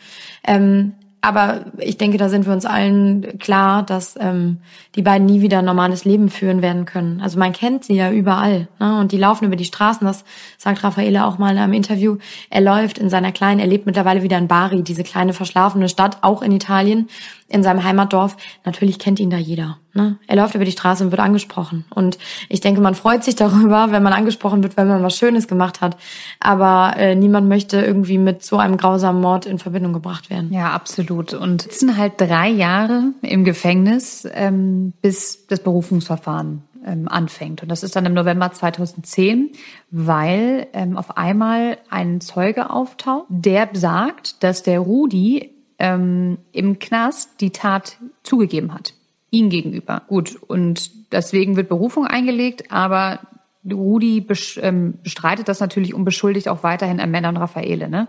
S2: Ähm, aber ich denke, da sind wir uns allen klar, dass ähm, die beiden nie wieder ein normales Leben führen werden können. Also man kennt sie ja überall. Ne? Und die laufen über die Straßen, das sagt Raffaele auch mal in einem Interview. Er läuft in seiner kleinen, er lebt mittlerweile wieder in Bari, diese kleine verschlafene Stadt, auch in Italien in seinem Heimatdorf, natürlich kennt ihn da jeder. Ne? Er läuft über die Straße und wird angesprochen. Und ich denke, man freut sich darüber, wenn man angesprochen wird, wenn man was Schönes gemacht hat. Aber äh, niemand möchte irgendwie mit so einem grausamen Mord in Verbindung gebracht werden.
S1: Ja, absolut. Und es sind halt drei Jahre im Gefängnis, ähm, bis das Berufungsverfahren ähm, anfängt. Und das ist dann im November 2010, weil ähm, auf einmal ein Zeuge auftaucht, der sagt, dass der Rudi ähm, im Knast die Tat zugegeben hat. Ihm gegenüber. Gut, und deswegen wird Berufung eingelegt, aber Rudi ähm, bestreitet das natürlich und beschuldigt auch weiterhin Amanda und Raffaele. Ne?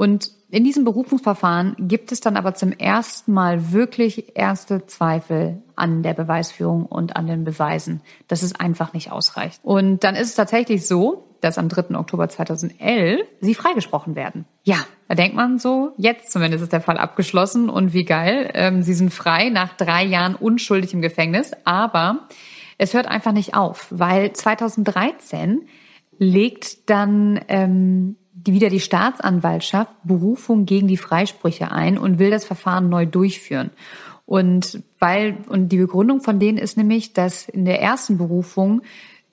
S1: Und in diesem Berufungsverfahren gibt es dann aber zum ersten Mal wirklich erste Zweifel an der Beweisführung und an den Beweisen, dass es einfach nicht ausreicht. Und dann ist es tatsächlich so, dass am 3. Oktober 2011 sie freigesprochen werden. Ja, da denkt man so, jetzt zumindest ist der Fall abgeschlossen und wie geil, ähm, sie sind frei nach drei Jahren unschuldig im Gefängnis, aber es hört einfach nicht auf, weil 2013 legt dann ähm, wieder die Staatsanwaltschaft Berufung gegen die Freisprüche ein und will das Verfahren neu durchführen. Und weil, und die Begründung von denen ist nämlich, dass in der ersten Berufung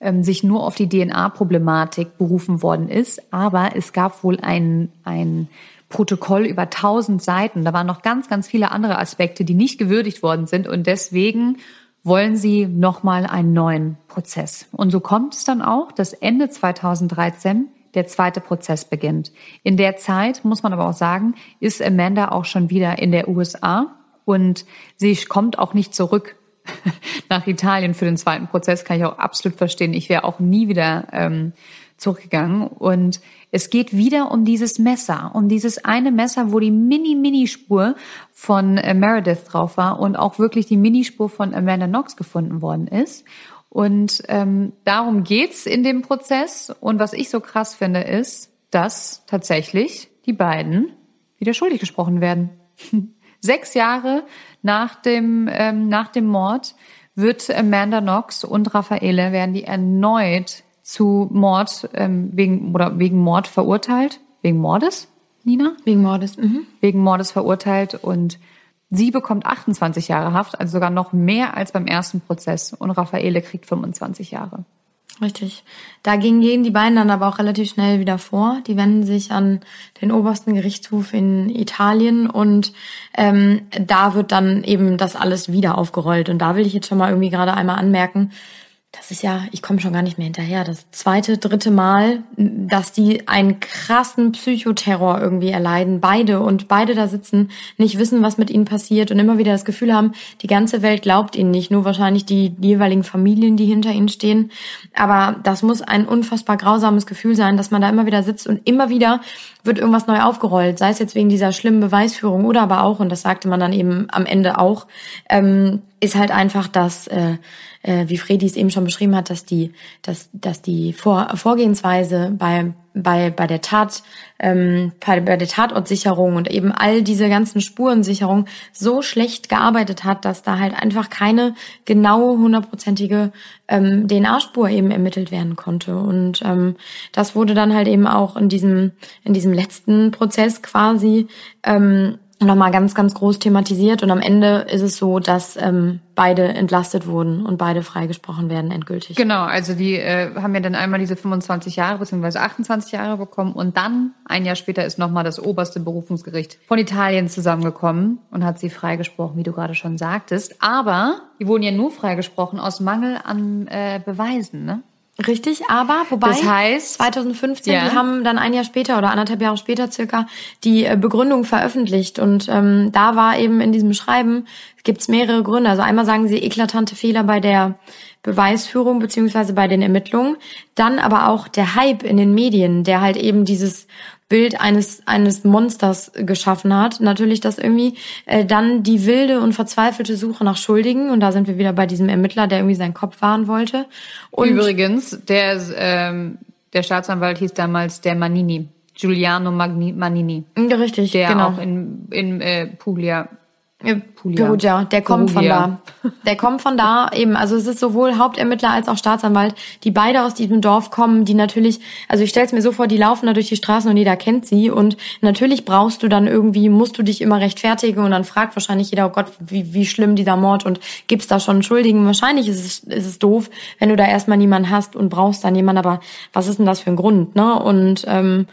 S1: ähm, sich nur auf die DNA-Problematik berufen worden ist. Aber es gab wohl ein, ein Protokoll über tausend Seiten. Da waren noch ganz, ganz viele andere Aspekte, die nicht gewürdigt worden sind. Und deswegen wollen sie nochmal einen neuen Prozess. Und so kommt es dann auch, dass Ende 2013 der zweite Prozess beginnt. In der Zeit, muss man aber auch sagen, ist Amanda auch schon wieder in der USA und sie kommt auch nicht zurück nach Italien für den zweiten Prozess, kann ich auch absolut verstehen. Ich wäre auch nie wieder ähm, zurückgegangen. Und es geht wieder um dieses Messer, um dieses eine Messer, wo die Mini-Mini-Spur von äh, Meredith drauf war und auch wirklich die Minispur von Amanda Knox gefunden worden ist. Und ähm, darum geht's in dem Prozess. Und was ich so krass finde, ist, dass tatsächlich die beiden wieder schuldig gesprochen werden. Sechs Jahre nach dem, ähm, nach dem Mord wird Amanda Knox und Raffaele werden die erneut zu Mord ähm, wegen oder wegen Mord verurteilt, wegen Mordes, Nina?
S2: Wegen Mordes. Mhm.
S1: Wegen Mordes verurteilt und sie bekommt 28 Jahre Haft, also sogar noch mehr als beim ersten Prozess und Raffaele kriegt 25 Jahre.
S2: Richtig. Dagegen gehen die beiden dann aber auch relativ schnell wieder vor. Die wenden sich an den obersten Gerichtshof in Italien und ähm, da wird dann eben das alles wieder aufgerollt. Und da will ich jetzt schon mal irgendwie gerade einmal anmerken, das ist ja, ich komme schon gar nicht mehr hinterher, das zweite, dritte Mal, dass die einen krassen Psychoterror irgendwie erleiden, beide. Und beide da sitzen, nicht wissen, was mit ihnen passiert und immer wieder das Gefühl haben, die ganze Welt glaubt ihnen nicht, nur wahrscheinlich die jeweiligen Familien, die hinter ihnen stehen. Aber das muss ein unfassbar grausames Gefühl sein, dass man da immer wieder sitzt und immer wieder wird irgendwas neu aufgerollt, sei es jetzt wegen dieser schlimmen Beweisführung oder aber auch, und das sagte man dann eben am Ende auch, ähm, ist halt einfach, dass äh, äh, wie Fredi es eben schon beschrieben hat, dass die, dass, dass die Vor Vorgehensweise bei, bei, bei der Tat, ähm, bei, bei der Tatortsicherung und eben all diese ganzen Spurensicherung so schlecht gearbeitet hat, dass da halt einfach keine genaue hundertprozentige ähm, DNA-Spur eben ermittelt werden konnte. Und ähm, das wurde dann halt eben auch in diesem, in diesem letzten Prozess quasi ähm, nochmal ganz, ganz groß thematisiert. Und am Ende ist es so, dass ähm, beide entlastet wurden und beide freigesprochen werden endgültig.
S1: Genau, also die äh, haben ja dann einmal diese 25 Jahre bzw. 28 Jahre bekommen und dann, ein Jahr später, ist nochmal das oberste Berufungsgericht von Italien zusammengekommen und hat sie freigesprochen, wie du gerade schon sagtest. Aber die wurden ja nur freigesprochen aus Mangel an äh, Beweisen, ne?
S2: Richtig, aber wobei
S1: das heißt,
S2: 2015, ja. die haben dann ein Jahr später oder anderthalb Jahre später circa die äh, Begründung veröffentlicht und ähm, da war eben in diesem Schreiben gibt's mehrere Gründe. Also einmal sagen sie eklatante Fehler bei der Beweisführung beziehungsweise bei den Ermittlungen, dann aber auch der Hype in den Medien, der halt eben dieses Bild eines eines Monsters geschaffen hat. Natürlich, dass irgendwie äh, dann die wilde und verzweifelte Suche nach Schuldigen und da sind wir wieder bei diesem Ermittler, der irgendwie seinen Kopf wahren wollte.
S1: Und Übrigens, der ähm, der Staatsanwalt hieß damals der Manini, Giuliano Magni, Manini.
S2: Richtig,
S1: der
S2: genau.
S1: auch in in äh, Puglia
S2: Puglia. Perugia, der kommt Perugia. von da. Der kommt von da eben. Also es ist sowohl Hauptermittler als auch Staatsanwalt, die beide aus diesem Dorf kommen, die natürlich, also ich stelle es mir so vor, die laufen da durch die Straßen und jeder kennt sie. Und natürlich brauchst du dann irgendwie, musst du dich immer rechtfertigen und dann fragt wahrscheinlich jeder, oh Gott, wie, wie schlimm dieser Mord und gibt's da schon einen Schuldigen. Wahrscheinlich ist es, ist es doof, wenn du da erstmal niemanden hast und brauchst dann jemanden, aber was ist denn das für ein Grund, ne? Und ähm,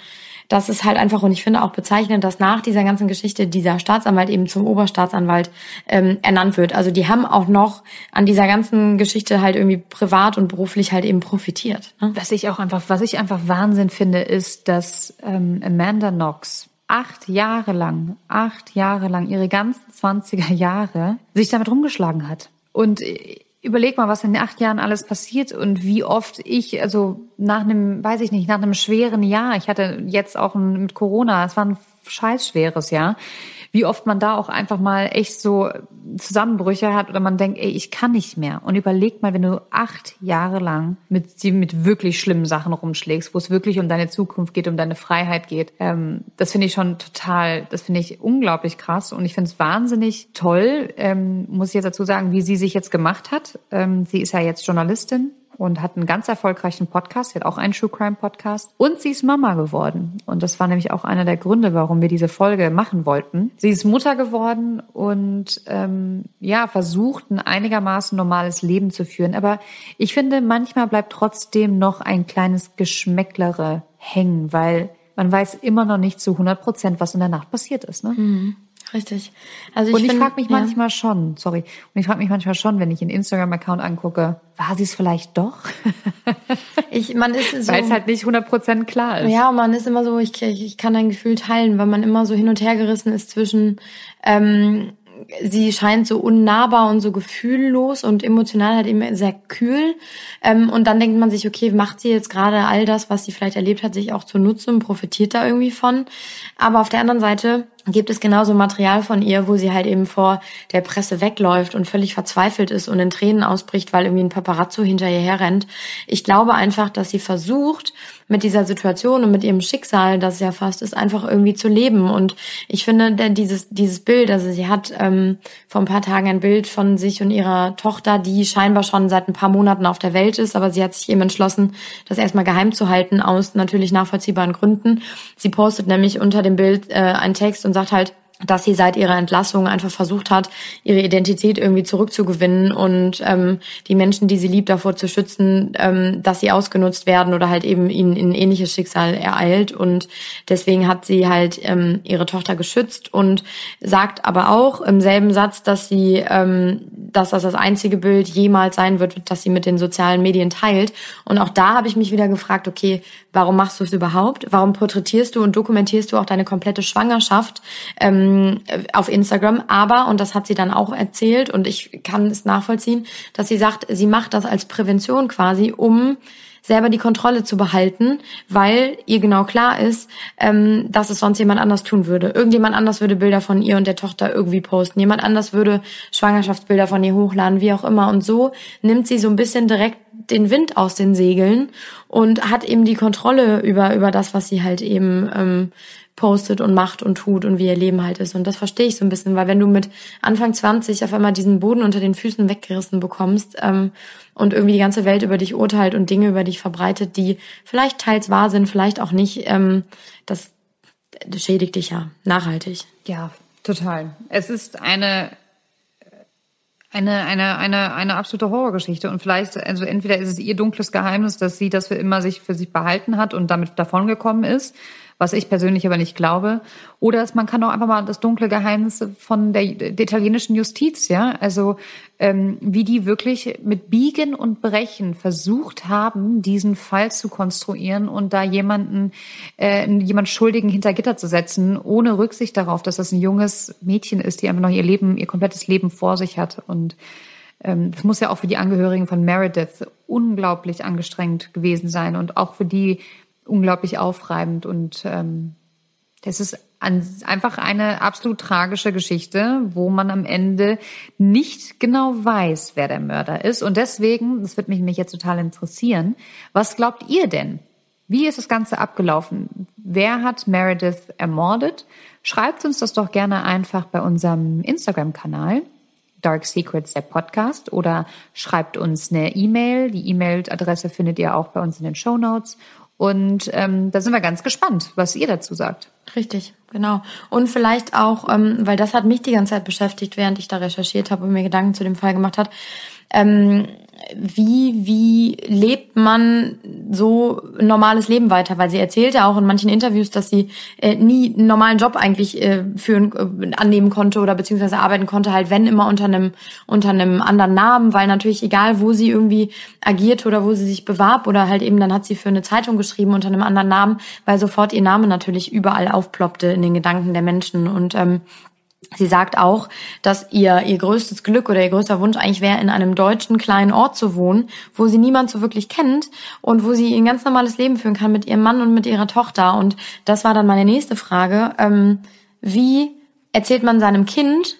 S2: das ist halt einfach, und ich finde auch bezeichnend, dass nach dieser ganzen Geschichte dieser Staatsanwalt eben zum Oberstaatsanwalt ähm, ernannt wird. Also die haben auch noch an dieser ganzen Geschichte halt irgendwie privat und beruflich halt eben profitiert.
S1: Ne? Was ich auch einfach, was ich einfach Wahnsinn finde, ist, dass ähm, Amanda Knox acht Jahre lang, acht Jahre lang, ihre ganzen 20er Jahre sich damit rumgeschlagen hat. Und überleg mal, was in acht Jahren alles passiert und wie oft ich, also nach einem, weiß ich nicht, nach einem schweren Jahr, ich hatte jetzt auch mit Corona, es war ein scheiß schweres Jahr, wie oft man da auch einfach mal echt so Zusammenbrüche hat oder man denkt, ey, ich kann nicht mehr. Und überleg mal, wenn du acht Jahre lang mit, mit wirklich schlimmen Sachen rumschlägst, wo es wirklich um deine Zukunft geht, um deine Freiheit geht. Ähm, das finde ich schon total, das finde ich unglaublich krass. Und ich finde es wahnsinnig toll, ähm, muss ich jetzt dazu sagen, wie sie sich jetzt gemacht hat. Ähm, sie ist ja jetzt Journalistin und hat einen ganz erfolgreichen Podcast. Sie hat auch einen True Crime Podcast. Und sie ist Mama geworden. Und das war nämlich auch einer der Gründe, warum wir diese Folge machen wollten. Sie ist Mutter geworden und ähm, ja, versucht ein einigermaßen normales Leben zu führen. Aber ich finde, manchmal bleibt trotzdem noch ein kleines Geschmäcklere hängen, weil man weiß immer noch nicht zu 100 Prozent, was in der Nacht passiert ist. Ne?
S2: Mhm. Richtig.
S1: Also ich und ich frage mich ja. manchmal schon, sorry, und ich frage mich manchmal schon, wenn ich einen Instagram-Account angucke, war sie es vielleicht doch?
S2: ich, man ist so,
S1: weil es halt nicht 100% klar ist.
S2: Ja, man ist immer so, ich, ich kann ein Gefühl teilen, weil man immer so hin und her gerissen ist zwischen ähm, sie scheint so unnahbar und so gefühllos und emotional halt eben sehr kühl. Ähm, und dann denkt man sich, okay, macht sie jetzt gerade all das, was sie vielleicht erlebt hat, sich auch zunutze und profitiert da irgendwie von. Aber auf der anderen Seite gibt es genauso Material von ihr, wo sie halt eben vor der Presse wegläuft und völlig verzweifelt ist und in Tränen ausbricht, weil irgendwie ein Paparazzo hinter ihr herrennt. Ich glaube einfach, dass sie versucht, mit dieser Situation und mit ihrem Schicksal, das ja fast ist, einfach irgendwie zu leben. Und ich finde, dieses, dieses Bild, also sie hat ähm, vor ein paar Tagen ein Bild von sich und ihrer Tochter, die scheinbar schon seit ein paar Monaten auf der Welt ist, aber sie hat sich eben entschlossen, das erstmal geheim zu halten, aus natürlich nachvollziehbaren Gründen. Sie postet nämlich unter dem Bild äh, einen Text und sagt halt, dass sie seit ihrer Entlassung einfach versucht hat, ihre Identität irgendwie zurückzugewinnen und ähm, die Menschen, die sie liebt, davor zu schützen, ähm, dass sie ausgenutzt werden oder halt eben ihnen in ähnliches Schicksal ereilt. Und deswegen hat sie halt ähm, ihre Tochter geschützt und sagt aber auch im selben Satz, dass sie, ähm, dass das das einzige Bild jemals sein wird, das sie mit den sozialen Medien teilt. Und auch da habe ich mich wieder gefragt, okay, warum machst du es überhaupt? Warum porträtierst du und dokumentierst du auch deine komplette Schwangerschaft? Ähm, ähm, auf Instagram. Aber, und das hat sie dann auch erzählt und ich kann es nachvollziehen, dass sie sagt, sie macht das als Prävention quasi, um selber die Kontrolle zu behalten, weil ihr genau klar ist, ähm, dass es sonst jemand anders tun würde. Irgendjemand anders würde Bilder von ihr und der Tochter irgendwie posten. Jemand anders würde Schwangerschaftsbilder von ihr hochladen, wie auch immer. Und so nimmt sie so ein bisschen direkt den Wind aus den Segeln und hat eben die Kontrolle über, über das, was sie halt eben ähm, postet und macht und tut und wie ihr Leben halt ist. Und das verstehe ich so ein bisschen, weil wenn du mit Anfang 20 auf einmal diesen Boden unter den Füßen weggerissen bekommst ähm, und irgendwie die ganze Welt über dich urteilt und Dinge über dich verbreitet, die vielleicht teils wahr sind, vielleicht auch nicht, ähm, das, das schädigt dich ja nachhaltig.
S1: Ja, total. Es ist eine eine, eine, eine, eine absolute Horrorgeschichte. Und vielleicht, also entweder ist es ihr dunkles Geheimnis, dass sie das für immer sich für sich behalten hat und damit davongekommen ist was ich persönlich aber nicht glaube. Oder man kann auch einfach mal das dunkle Geheimnis von der, der italienischen Justiz, ja, also ähm, wie die wirklich mit Biegen und Brechen versucht haben, diesen Fall zu konstruieren und da jemanden, äh, jemand Schuldigen hinter Gitter zu setzen, ohne Rücksicht darauf, dass das ein junges Mädchen ist, die einfach noch ihr Leben, ihr komplettes Leben vor sich hat und ähm, es muss ja auch für die Angehörigen von Meredith unglaublich angestrengt gewesen sein und auch für die unglaublich aufreibend und ähm, das ist an, einfach eine absolut tragische Geschichte, wo man am Ende nicht genau weiß, wer der Mörder ist. Und deswegen, das wird mich, mich jetzt total interessieren, was glaubt ihr denn? Wie ist das Ganze abgelaufen? Wer hat Meredith ermordet? Schreibt uns das doch gerne einfach bei unserem Instagram-Kanal. Dark Secrets, der Podcast, oder schreibt uns eine E-Mail. Die E-Mail-Adresse findet ihr auch bei uns in den Show Notes. Und ähm, da sind wir ganz gespannt, was ihr dazu sagt.
S2: Richtig, genau. Und vielleicht auch, ähm, weil das hat mich die ganze Zeit beschäftigt, während ich da recherchiert habe und mir Gedanken zu dem Fall gemacht hat. Ähm, wie, wie lebt man so ein normales Leben weiter? Weil sie erzählte auch in manchen Interviews, dass sie äh, nie einen normalen Job eigentlich äh, führen, äh, annehmen konnte oder beziehungsweise arbeiten konnte, halt wenn immer unter einem, unter einem anderen Namen, weil natürlich egal, wo sie irgendwie agiert oder wo sie sich bewarb oder halt eben dann hat sie für eine Zeitung geschrieben unter einem anderen Namen, weil sofort ihr Name natürlich überall aufploppte in den Gedanken der Menschen und ähm, Sie sagt auch, dass ihr ihr größtes Glück oder ihr größter Wunsch eigentlich wäre, in einem deutschen kleinen Ort zu wohnen, wo sie niemand so wirklich kennt und wo sie ein ganz normales Leben führen kann mit ihrem Mann und mit ihrer Tochter. Und das war dann meine nächste Frage. Ähm, wie erzählt man seinem Kind,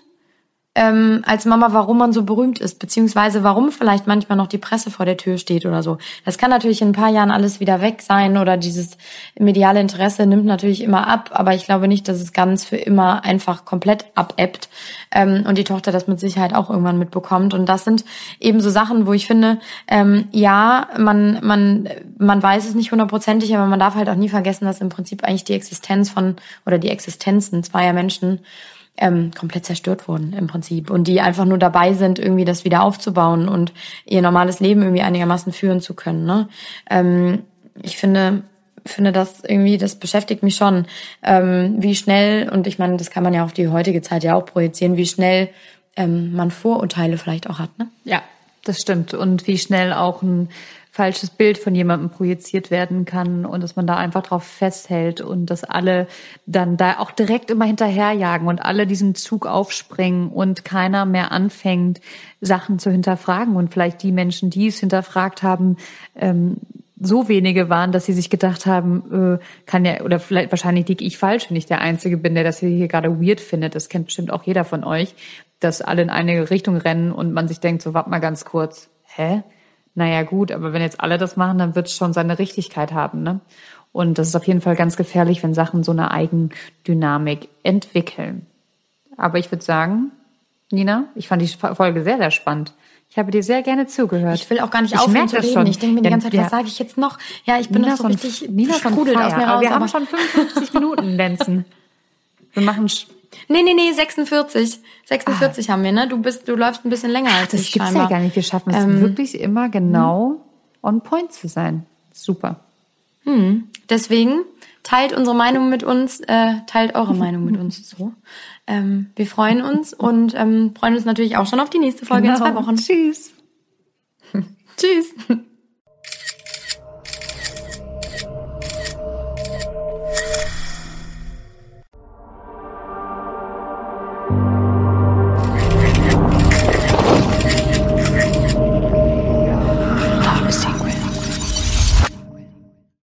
S2: ähm, als Mama, warum man so berühmt ist, beziehungsweise warum vielleicht manchmal noch die Presse vor der Tür steht oder so. Das kann natürlich in ein paar Jahren alles wieder weg sein oder dieses mediale Interesse nimmt natürlich immer ab, aber ich glaube nicht, dass es ganz für immer einfach komplett abebbt ähm, und die Tochter das mit Sicherheit auch irgendwann mitbekommt. Und das sind eben so Sachen, wo ich finde, ähm, ja, man, man, man weiß es nicht hundertprozentig, aber man darf halt auch nie vergessen, dass im Prinzip eigentlich die Existenz von oder die Existenzen zweier Menschen ähm, komplett zerstört wurden im Prinzip und die einfach nur dabei sind, irgendwie das wieder aufzubauen und ihr normales Leben irgendwie einigermaßen führen zu können. Ne? Ähm, ich finde, finde das irgendwie, das beschäftigt mich schon, ähm, wie schnell, und ich meine, das kann man ja auf die heutige Zeit ja auch projizieren, wie schnell ähm, man Vorurteile vielleicht auch hat. Ne?
S1: Ja, das stimmt. Und wie schnell auch ein falsches Bild von jemandem projiziert werden kann und dass man da einfach drauf festhält und dass alle dann da auch direkt immer hinterherjagen und alle diesen Zug aufspringen und keiner mehr anfängt, Sachen zu hinterfragen und vielleicht die Menschen, die es hinterfragt haben, ähm, so wenige waren, dass sie sich gedacht haben, äh, kann ja, oder vielleicht wahrscheinlich liege ich falsch, wenn ich der Einzige bin, der das hier gerade weird findet. Das kennt bestimmt auch jeder von euch, dass alle in eine Richtung rennen und man sich denkt, so warte mal ganz kurz, hä? Naja, gut, aber wenn jetzt alle das machen, dann wird es schon seine Richtigkeit haben, ne? Und das ist auf jeden Fall ganz gefährlich, wenn Sachen so eine Eigendynamik entwickeln. Aber ich würde sagen, Nina, ich fand die Folge sehr, sehr spannend. Ich habe dir sehr gerne zugehört.
S2: Ich will auch gar nicht ich aufhören zu reden. Schon. Ich denke mir die ganze Zeit, ja, was sage ich jetzt noch? Ja, ich bin Nina noch so richtig
S1: Nina sprudelt aus mir raus. Aber wir haben schon 55 Minuten, Lenzen. Wir machen...
S2: Nee, nee, nee, 46. 46 ah. haben wir, ne? Du bist, du läufst ein bisschen länger als
S1: das
S2: ich
S1: gibt's scheinbar. ja gar nicht. Wir schaffen es ähm, wirklich immer genau hm. on point zu sein. Super.
S2: Hm. Deswegen teilt unsere Meinung mit uns, äh, teilt eure Meinung mit uns so. Ähm, wir freuen uns und ähm, freuen uns natürlich auch schon auf die nächste Folge genau. in zwei Wochen.
S1: Tschüss.
S2: Tschüss.